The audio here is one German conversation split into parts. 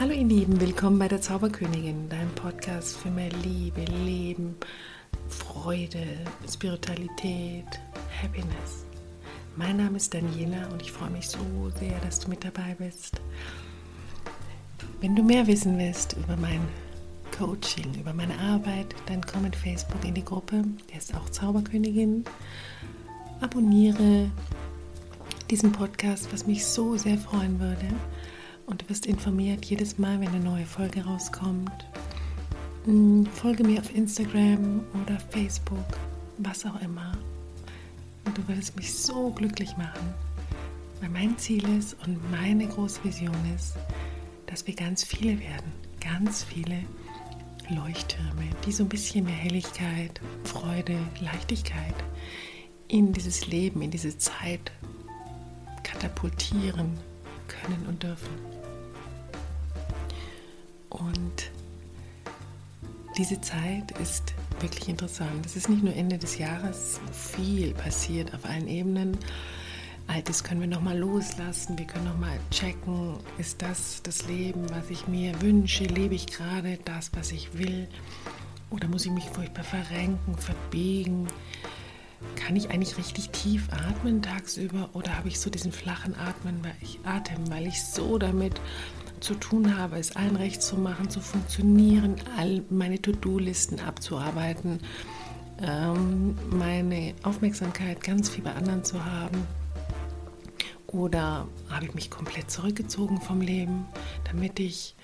Hallo ihr Lieben, willkommen bei der Zauberkönigin, deinem Podcast für mehr Liebe, Leben, Freude, Spiritualität, Happiness. Mein Name ist Daniela und ich freue mich so sehr, dass du mit dabei bist. Wenn du mehr wissen willst über mein Coaching, über meine Arbeit, dann komm in Facebook in die Gruppe, der ist auch Zauberkönigin. Abonniere diesen Podcast, was mich so sehr freuen würde und du wirst informiert jedes Mal, wenn eine neue Folge rauskommt. Mm, folge mir auf Instagram oder Facebook, was auch immer. Und du würdest mich so glücklich machen, weil mein Ziel ist und meine große Vision ist, dass wir ganz viele werden, ganz viele Leuchttürme, die so ein bisschen mehr Helligkeit, Freude, Leichtigkeit in dieses Leben, in diese Zeit katapultieren können und dürfen. Und diese Zeit ist wirklich interessant. Es ist nicht nur Ende des Jahres, viel passiert auf allen Ebenen. Altes können wir nochmal loslassen, wir können nochmal checken, ist das das Leben, was ich mir wünsche, lebe ich gerade das, was ich will oder muss ich mich furchtbar verrenken, verbiegen? Kann ich eigentlich richtig tief atmen tagsüber oder habe ich so diesen flachen Atmen, weil ich Atem, weil ich so damit zu tun habe, es allen recht zu machen, zu funktionieren, all meine To-Do-Listen abzuarbeiten, ähm, meine Aufmerksamkeit ganz viel bei anderen zu haben? Oder habe ich mich komplett zurückgezogen vom Leben, damit ich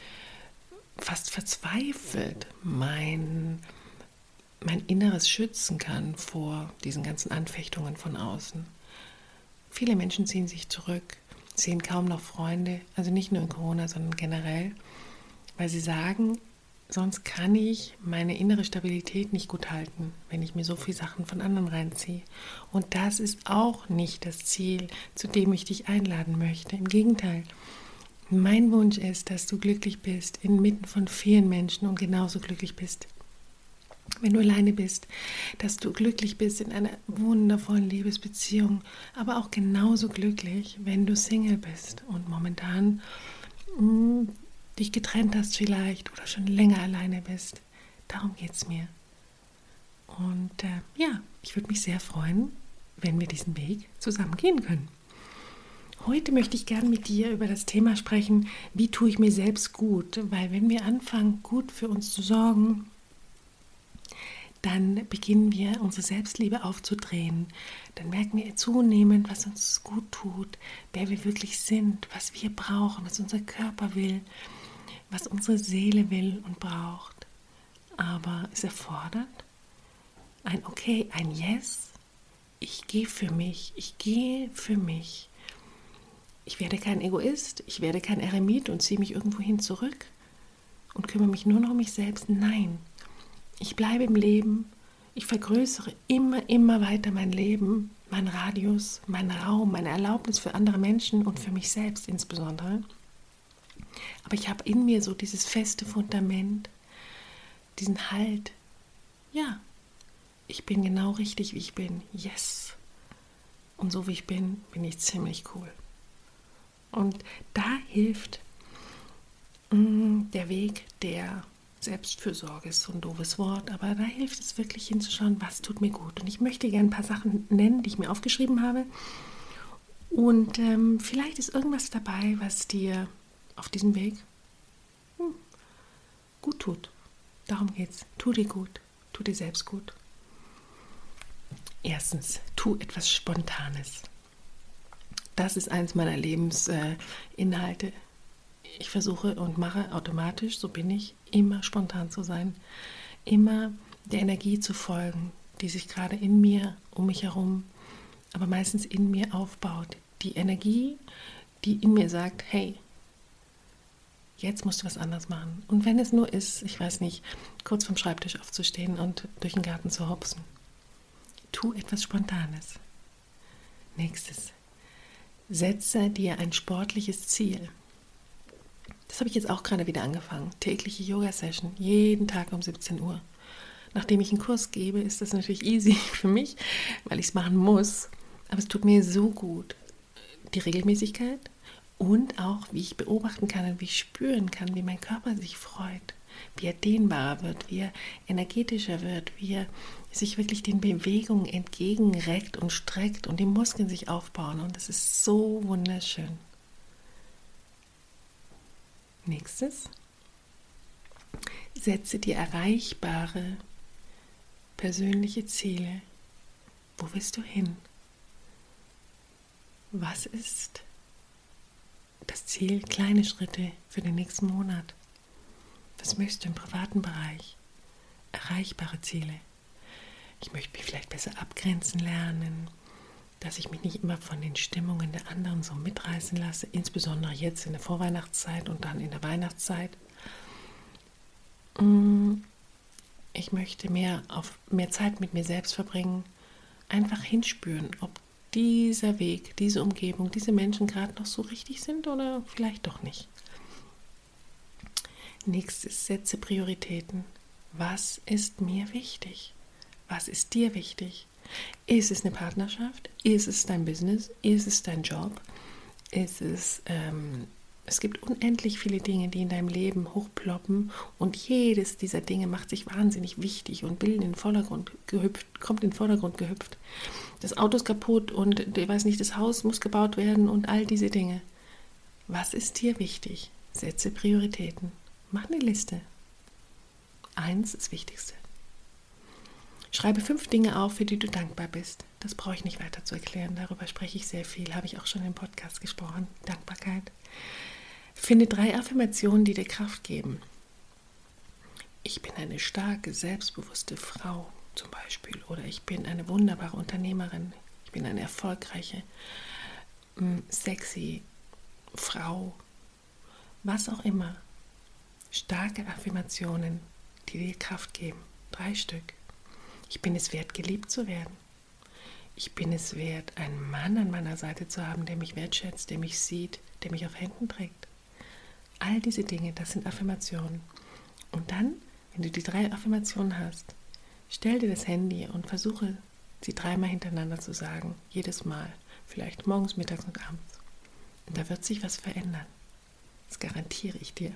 fast verzweifelt mein, mein Inneres schützen kann vor diesen ganzen Anfechtungen von außen? Viele Menschen ziehen sich zurück, sehen kaum noch Freunde, also nicht nur in Corona, sondern generell, weil sie sagen, sonst kann ich meine innere Stabilität nicht gut halten, wenn ich mir so viele Sachen von anderen reinziehe. Und das ist auch nicht das Ziel, zu dem ich dich einladen möchte. Im Gegenteil, mein Wunsch ist, dass du glücklich bist inmitten von vielen Menschen und genauso glücklich bist wenn du alleine bist, dass du glücklich bist in einer wundervollen Liebesbeziehung, aber auch genauso glücklich, wenn du Single bist und momentan mh, hm, dich getrennt hast vielleicht oder schon länger alleine bist. Darum geht es mir. Und äh, ja, ich würde mich sehr freuen, wenn wir diesen Weg zusammen gehen können. Heute möchte ich gerne mit dir über das Thema sprechen, wie tue ich mir selbst gut, weil wenn wir anfangen, gut für uns zu sorgen, dann beginnen wir unsere Selbstliebe aufzudrehen. Dann merken wir zunehmend, was uns gut tut, wer wir wirklich sind, was wir brauchen, was unser Körper will, was unsere Seele will und braucht. Aber es erfordert ein Okay, ein Yes. Ich gehe für mich, ich gehe für mich. Ich werde kein Egoist, ich werde kein Eremit und ziehe mich irgendwohin zurück und kümmere mich nur noch um mich selbst. Nein, ich bleibe im Leben. Ich vergrößere immer, immer weiter mein Leben, meinen Radius, meinen Raum, meine Erlaubnis für andere Menschen und für mich selbst insbesondere. Aber ich habe in mir so dieses feste Fundament, diesen Halt. Ja, ich bin genau richtig, wie ich bin. Yes. Und so wie ich bin, bin ich ziemlich cool. Und da hilft mm, der Weg der Selbstfürsorge ist so ein doofes Wort, aber da hilft es wirklich hinzuschauen, was tut mir gut. Und ich möchte gerne ein paar Sachen nennen, die ich mir aufgeschrieben habe. Und ähm, vielleicht ist irgendwas dabei, was dir auf diesem Weg hm, gut tut. Darum geht's. Tu dir gut. Tu dir selbst gut. Erstens, tu etwas Spontanes. Das ist eines meiner Lebensinhalte. Äh, ich versuche und mache automatisch, so bin ich, immer spontan zu sein, immer der Energie zu folgen, die sich gerade in mir, um mich herum, aber meistens in mir aufbaut. Die Energie, die in mir sagt, hey, jetzt musst du was anderes machen. Und wenn es nur ist, ich weiß nicht, kurz vom Schreibtisch aufzustehen und durch den Garten zu hopsen. Tu etwas Spontanes. Nächstes. Setze dir ein sportliches Ziel. Das habe ich jetzt auch gerade wieder angefangen. Tägliche Yoga-Session, jeden Tag um 17 Uhr. Nachdem ich einen Kurs gebe, ist das natürlich easy für mich, weil ich es machen muss. Aber es tut mir so gut. Die Regelmäßigkeit Und auch, wie ich beobachten kann und wie ich spüren kann, wie mein Körper sich freut, wie er dehnbarer wird, wie er energetischer wird, wie er sich wirklich den Bewegungen entgegenreckt und streckt und die Muskeln sich aufbauen. Und das ist so wunderschön. Nächstes. Setze dir erreichbare persönliche Ziele. Wo willst du hin? Was ist das Ziel? Kleine Schritte für den nächsten Monat. Was möchtest du im privaten Bereich? Erreichbare Ziele. Ich möchte mich vielleicht besser abgrenzen lernen, dass ich mich nicht immer von den Stimmungen der anderen so mitreißen lasse, insbesondere jetzt in der Vorweihnachtszeit und dann in der Weihnachtszeit. Mm, ich möchte mehr, auf, mehr Zeit mit mir selbst verbringen, einfach hinspüren, ob dieser Weg, diese Umgebung, diese Menschen gerade noch so richtig sind oder vielleicht doch nicht. Nächstes, setze Prioritäten. Was ist mir wichtig? Was ist dir wichtig? Ist es eine Partnerschaft? Ist es dein Business? Ist es dein Job? Ist es, ähm, es gibt unendlich viele Dinge, die in deinem Leben hochploppen und jedes dieser Dinge macht sich wahnsinnig wichtig und will in den Vordergrund gehüpft, kommt in den Vordergrund gehüpft. Das Auto ist kaputt und ich weiß nicht, das Haus muss gebaut werden und all diese Dinge. Was ist dir wichtig? Setze Prioritäten. Mach eine Liste. Eins ist das Wichtigste. Schreibe fünf Dinge auf, für die du dankbar bist. Das brauche ich nicht weiter zu erklären. Darüber spreche ich sehr viel, habe ich auch schon im Podcast gesprochen. Dankbarkeit. Finde drei Affirmationen, die dir Kraft geben. Ich bin eine starke, selbstbewusste Frau zum Beispiel. Oder ich bin eine wunderbare Unternehmerin. Ich bin eine erfolgreiche, mm, sexy Frau. Was auch immer. Starke Affirmationen, die dir Kraft geben. Drei Stück. Ich bin es wert, geliebt zu werden. Ich bin es wert, einen Mann an meiner Seite zu haben, der mich wertschätzt, der mich sieht, der mich auf Händen trägt. All diese Dinge, das sind Affirmationen. Und dann, wenn du die drei Affirmationen hast, stell dir das Handy und versuche, sie dreimal hintereinander zu sagen. Jedes Mal. Vielleicht morgens, mittags und abends. Und da wird sich was verändern. Das garantiere ich dir.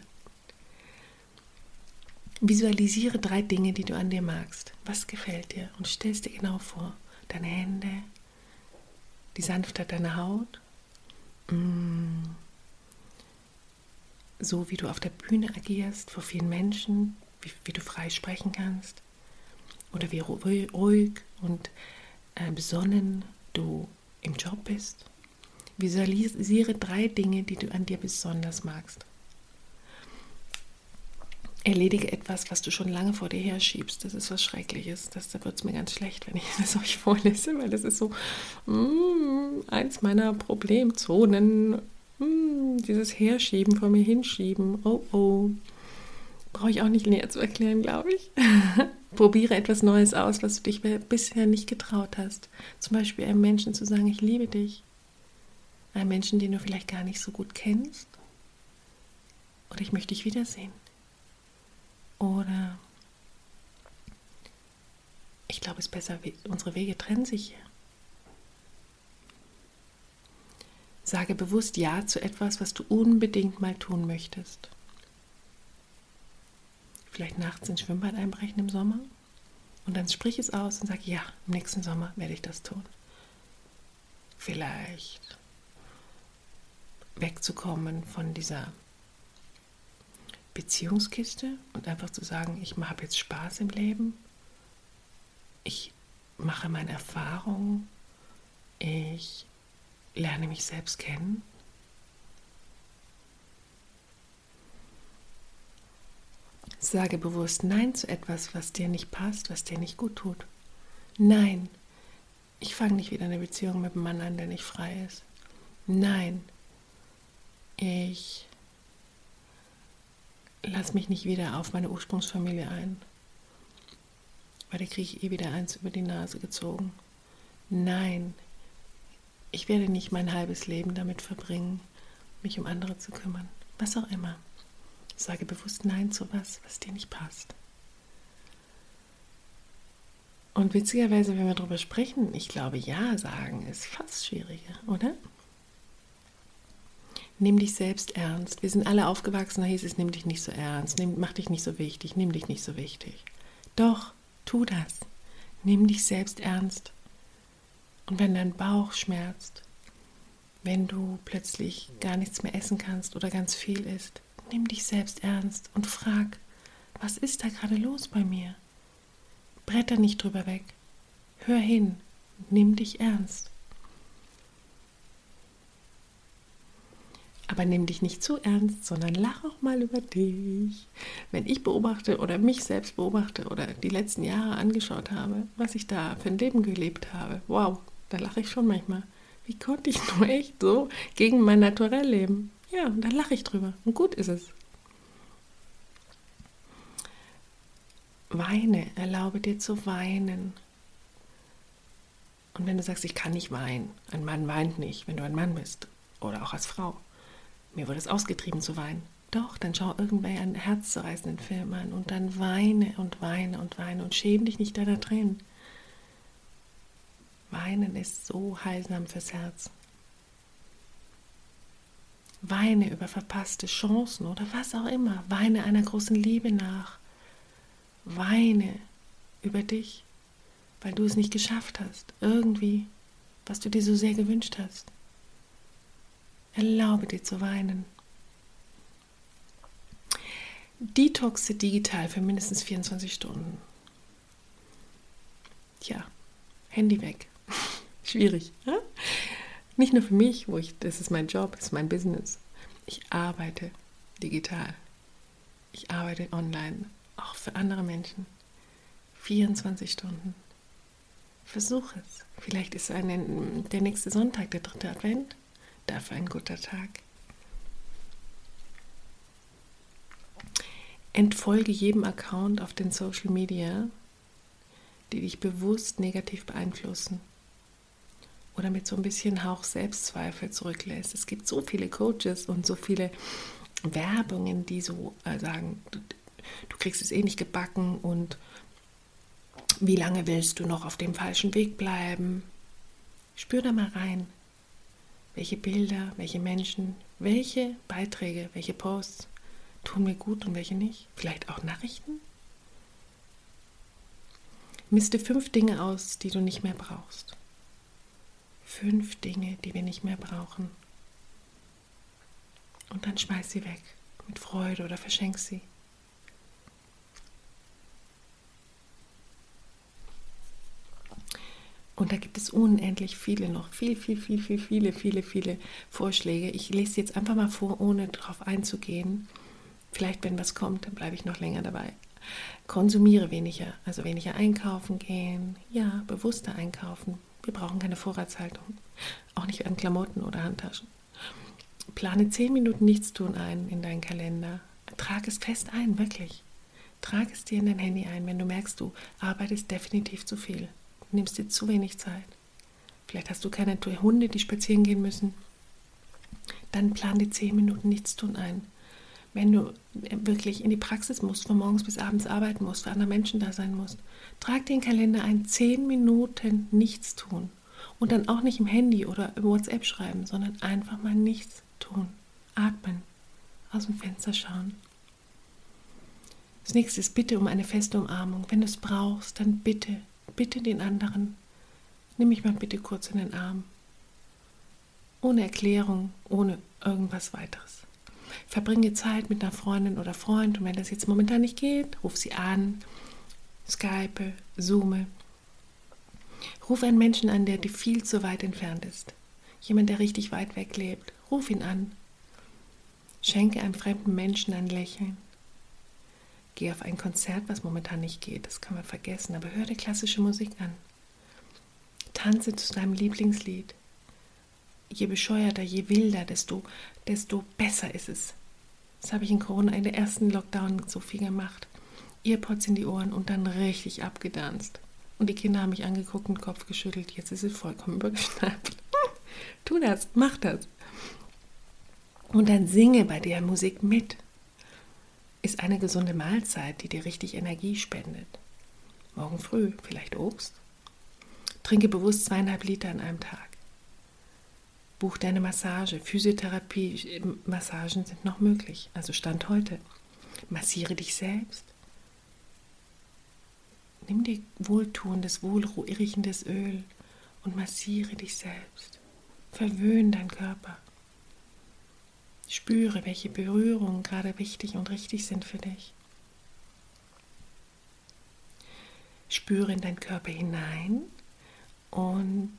Visualisiere drei Dinge, die du an dir magst. Was gefällt dir? Und stell es dir genau vor. Deine Hände, die Sanftheit deiner Haut, mm. so wie du auf der Bühne agierst, vor vielen Menschen, wie, wie du frei sprechen kannst oder wie ruhig und äh, besonnen du im Job bist. Visualisiere drei Dinge, die du an dir besonders magst. Erledige etwas, was du schon lange vor dir her schiebst. Das ist was Schreckliches. Das, da wird es mir ganz schlecht, wenn ich das euch vorlese, weil das ist so mm, eins meiner Problemzonen. Mm, dieses Herschieben, vor mir hinschieben. Oh oh. Brauche ich auch nicht näher zu erklären, glaube ich. Probiere etwas Neues aus, was du dich bisher nicht getraut hast. Zum Beispiel einem Menschen zu sagen, ich liebe dich. Einem Menschen, den du vielleicht gar nicht so gut kennst. Oder ich möchte dich wiedersehen. Oder ich glaube, es ist besser, unsere Wege trennen sich. Sage bewusst Ja zu etwas, was du unbedingt mal tun möchtest. Vielleicht nachts ins Schwimmbad einbrechen im Sommer und dann sprich es aus und sag Ja, im nächsten Sommer werde ich das tun. Vielleicht wegzukommen von dieser Beziehungskiste und einfach zu sagen, ich habe jetzt Spaß im Leben, ich mache meine Erfahrungen, ich lerne mich selbst kennen. Sage bewusst Nein zu etwas, was dir nicht passt, was dir nicht gut tut. Nein, ich fange nicht wieder eine Beziehung mit einem Mann an, der nicht frei ist. Nein, ich lass mich nicht wieder auf meine Ursprungsfamilie ein, weil da kriege ich eh wieder eins über die Nase gezogen. Nein, ich werde nicht mein halbes Leben damit verbringen, mich um andere zu kümmern. Was auch immer. Sage bewusst Nein zu was, was dir nicht passt. Und witzigerweise, wenn wir darüber sprechen, ich glaube, Ja sagen ist fast schwieriger, oder? Nimm dich selbst ernst. Wir sind alle aufgewachsen, da hieß es, nimm dich nicht so ernst, nimm, mach dich nicht so wichtig, nimm dich nicht so wichtig. Doch, tu das. Nimm dich selbst ernst. Und wenn dein Bauch schmerzt, wenn du plötzlich gar nichts mehr essen kannst oder ganz viel isst, nimm dich selbst ernst und frag, was ist da gerade los bei mir? Bretter nicht drüber weg. Hör hin, nimm dich ernst. Aber nimm dich nicht zu ernst, sondern lach auch mal über dich. Wenn ich beobachte oder mich selbst beobachte oder die letzten Jahre angeschaut habe, was ich da für ein Leben gelebt habe, wow, da lache ich schon manchmal. Wie konnte ich nur echt so gegen mein Naturell leben? Ja, da lache ich drüber. Und gut ist es. Weine, erlaube dir zu weinen. Und wenn du sagst, ich kann nicht weinen, ein Mann weint nicht, wenn du ein Mann bist oder auch als Frau, mir wurde es ausgetrieben zu weinen. Doch, dann schau irgendwann einen herzzerreißenden Film an und dann weine und weine und weine und schäme dich nicht deiner Tränen. Weinen ist so heilsam fürs Herz. Weine über verpasste Chancen oder was auch immer. Weine einer großen Liebe nach. Weine über dich, weil du es nicht geschafft hast. Irgendwie, was du dir so sehr gewünscht hast. Erlaube dir zu weinen. Detoxe digital für mindestens 24 Stunden. Tja, Handy weg. Schwierig. Ja? Nicht nur für mich, wo ich, das ist mein Job, das ist mein Business. Ich arbeite digital. Ich arbeite online, auch für andere Menschen. 24 Stunden. Versuch es. Vielleicht ist ein, der nächste Sonntag der dritte Advent dafür ein guter Tag. Entfolge jedem Account auf den Social Media, die dich bewusst negativ beeinflussen oder mit so ein bisschen Hauch Selbstzweifel zurücklässt. Es gibt so viele Coaches und so viele Werbungen, die so äh, sagen, du, du kriegst es eh nicht gebacken und wie lange willst du noch auf dem falschen Weg bleiben? Spür da mal rein welche Bilder, welche Menschen, welche Beiträge, welche Posts tun mir gut und welche nicht. Vielleicht auch Nachrichten. Miste fünf Dinge aus, die du nicht mehr brauchst. Fünf Dinge, die wir nicht mehr brauchen. Und dann schmeiß sie weg mit Freude oder verschenk sie. Und da gibt es unendlich viele noch, viel, viel, viel, viel, viele, viele, viele Vorschläge. Ich lese jetzt einfach mal vor, ohne darauf einzugehen. Vielleicht, wenn was kommt, dann bleibe ich noch länger dabei. Konsumiere weniger, also weniger einkaufen gehen. Ja, bewusster einkaufen. Wir brauchen keine Vorratshaltung, auch nicht an Klamotten oder Handtaschen. Plane zehn Minuten Nichtstun ein in deinen Kalender. Trag es fest ein, wirklich. Trag es dir in dein Handy ein, wenn du merkst, du arbeitest definitiv zu viel nimmst dir zu wenig Zeit. Vielleicht hast du keine Hunde, die spazieren gehen müssen. Dann plan die zehn Minuten nichts tun ein. Wenn du wirklich in die Praxis musst, von morgens bis abends arbeiten musst, für andere Menschen da sein musst, trag den Kalender ein, zehn Minuten nichts tun. Und dann auch nicht im Handy oder im WhatsApp schreiben, sondern einfach mal nichts tun. Atmen, aus dem Fenster schauen. Das nächste ist bitte um eine feste Umarmung. Wenn du es brauchst, dann bitte bitte den anderen, nimm mich mal bitte kurz in den Arm. Ohne Erklärung, ohne irgendwas weiteres. Verbringe Zeit mit einer Freundin oder Freund und wenn das jetzt momentan nicht geht, ruf sie an, Skype, Zoome. Ruf einen Menschen an, der dir viel zu weit entfernt ist. Jemand, der richtig weit weg lebt. Ruf ihn an. Schenke einem fremden Menschen ein Lächeln. Geh auf ein Konzert, was momentan nicht geht, das kann man vergessen, aber hör dir klassische Musik an. Tanze zu deinem Lieblingslied. Je bescheuerter, je wilder, desto, desto besser ist es. Das habe ich in Corona in der ersten Lockdown so viel gemacht. Earpods in die Ohren und dann richtig abgedanzt. Und die Kinder haben mich angeguckt und Kopf geschüttelt. Jetzt ist es vollkommen übergeschnappt. tu das, mach das. Und dann singe bei der Musik mit ist eine gesunde Mahlzeit, die dir richtig Energie spendet. Morgen früh vielleicht Obst. Trinke bewusst zweieinhalb Liter an einem Tag. Buch dir eine Massage. Physiotherapie, Massagen sind noch möglich. Also Stand heute. Massiere dich selbst. Nimm dir wohltuendes, wohlriechendes Öl und massiere dich selbst. Verwöhne deinen Körper. Spüre, welche Berührungen gerade wichtig und richtig sind für dich. Spüre in deinen Körper hinein und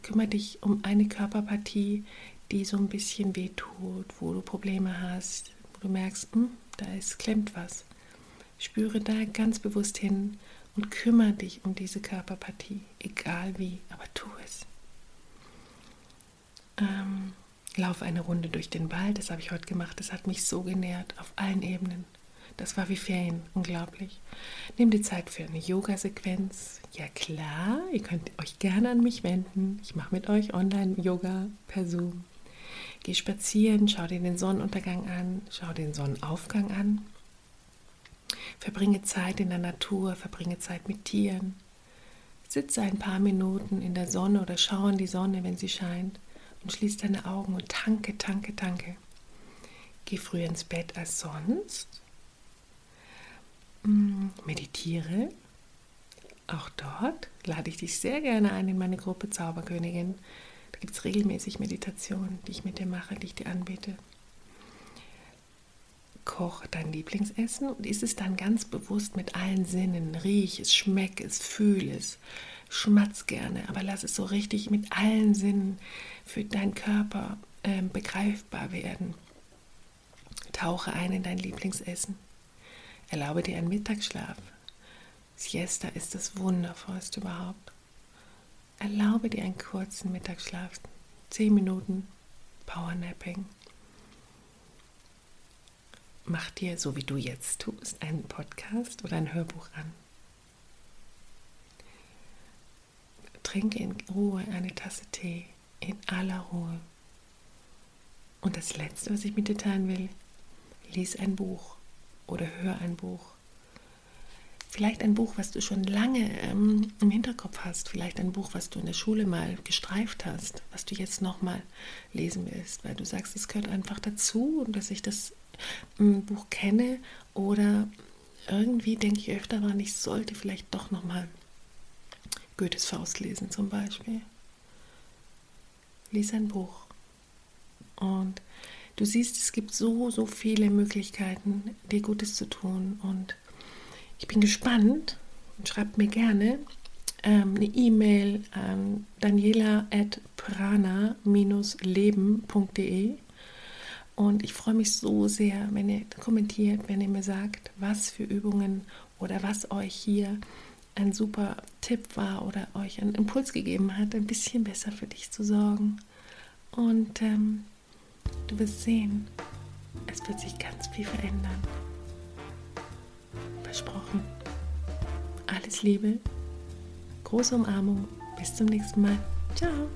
kümmere dich um eine Körperpartie, die so ein bisschen wehtut, wo du Probleme hast, wo du merkst, hm, da ist, klemmt was. Spüre da ganz bewusst hin und kümmere dich um diese Körperpartie, egal wie, aber tu es. Ähm, lauf eine Runde durch den Wald, das habe ich heute gemacht, das hat mich so genährt auf allen Ebenen. Das war wie Ferien, unglaublich. Nimm die Zeit für eine Yoga-Sequenz. Ja klar, ihr könnt euch gerne an mich wenden. Ich mache mit euch Online-Yoga per Zoom. Geh spazieren, schau dir den Sonnenuntergang an, schau den Sonnenaufgang an. Verbringe Zeit in der Natur, verbringe Zeit mit Tieren. Sitze ein paar Minuten in der Sonne oder schau in die Sonne, wenn sie scheint und schließ deine Augen und tanke, tanke, tanke. Geh früher ins Bett als sonst Mm, meditiere. Auch dort lade ich dich sehr gerne ein in meine Gruppe Zauberkönigin. Da gibt es regelmäßig Meditationen, die ich mit dir mache, die ich dir anbiete. Koch dein Lieblingsessen und isst es dann ganz bewusst mit allen Sinnen. Riech es, schmeck es, fühl es, schmatz gerne, aber lass es so richtig mit allen Sinnen für deinen Körper äh, begreifbar werden. Tauche ein in dein Lieblingsessen. Erlaube dir einen Mittagsschlaf. Siesta ist das Wundervollste überhaupt. Erlaube dir einen kurzen Mittagsschlaf. Zehn Minuten Powernapping. Mach dir, so wie du jetzt tust, einen Podcast oder ein Hörbuch an. Trinke in Ruhe eine Tasse Tee, in aller Ruhe. Und das Letzte, was ich mit dir teilen will, lies ein Buch oder hör ein Buch. Vielleicht ein Buch, was du schon lange ähm, im Hinterkopf hast. Vielleicht ein Buch, was du in der Schule mal gestreift hast, was du jetzt nochmal lesen willst, weil du sagst, es gehört einfach dazu und dass ich das ähm, Buch kenne. Oder irgendwie denke ich öfter daran, ich sollte vielleicht doch nochmal Goethes Faust lesen zum Beispiel. Lies ein Buch. Und Du siehst, es gibt so, so viele Möglichkeiten, dir Gutes zu tun. Und ich bin gespannt und schreibt mir gerne ähm, eine E-Mail an daniela.prana-leben.de. Und ich freue mich so sehr, wenn ihr kommentiert, wenn ihr mir sagt, was für Übungen oder was euch hier ein super Tipp war oder euch einen Impuls gegeben hat, ein bisschen besser für dich zu sorgen. Und ähm, Du wirst sehen, es wird sich ganz viel verändern. Versprochen. Alles Liebe, große Umarmung, bis zum nächsten Mal. Ciao.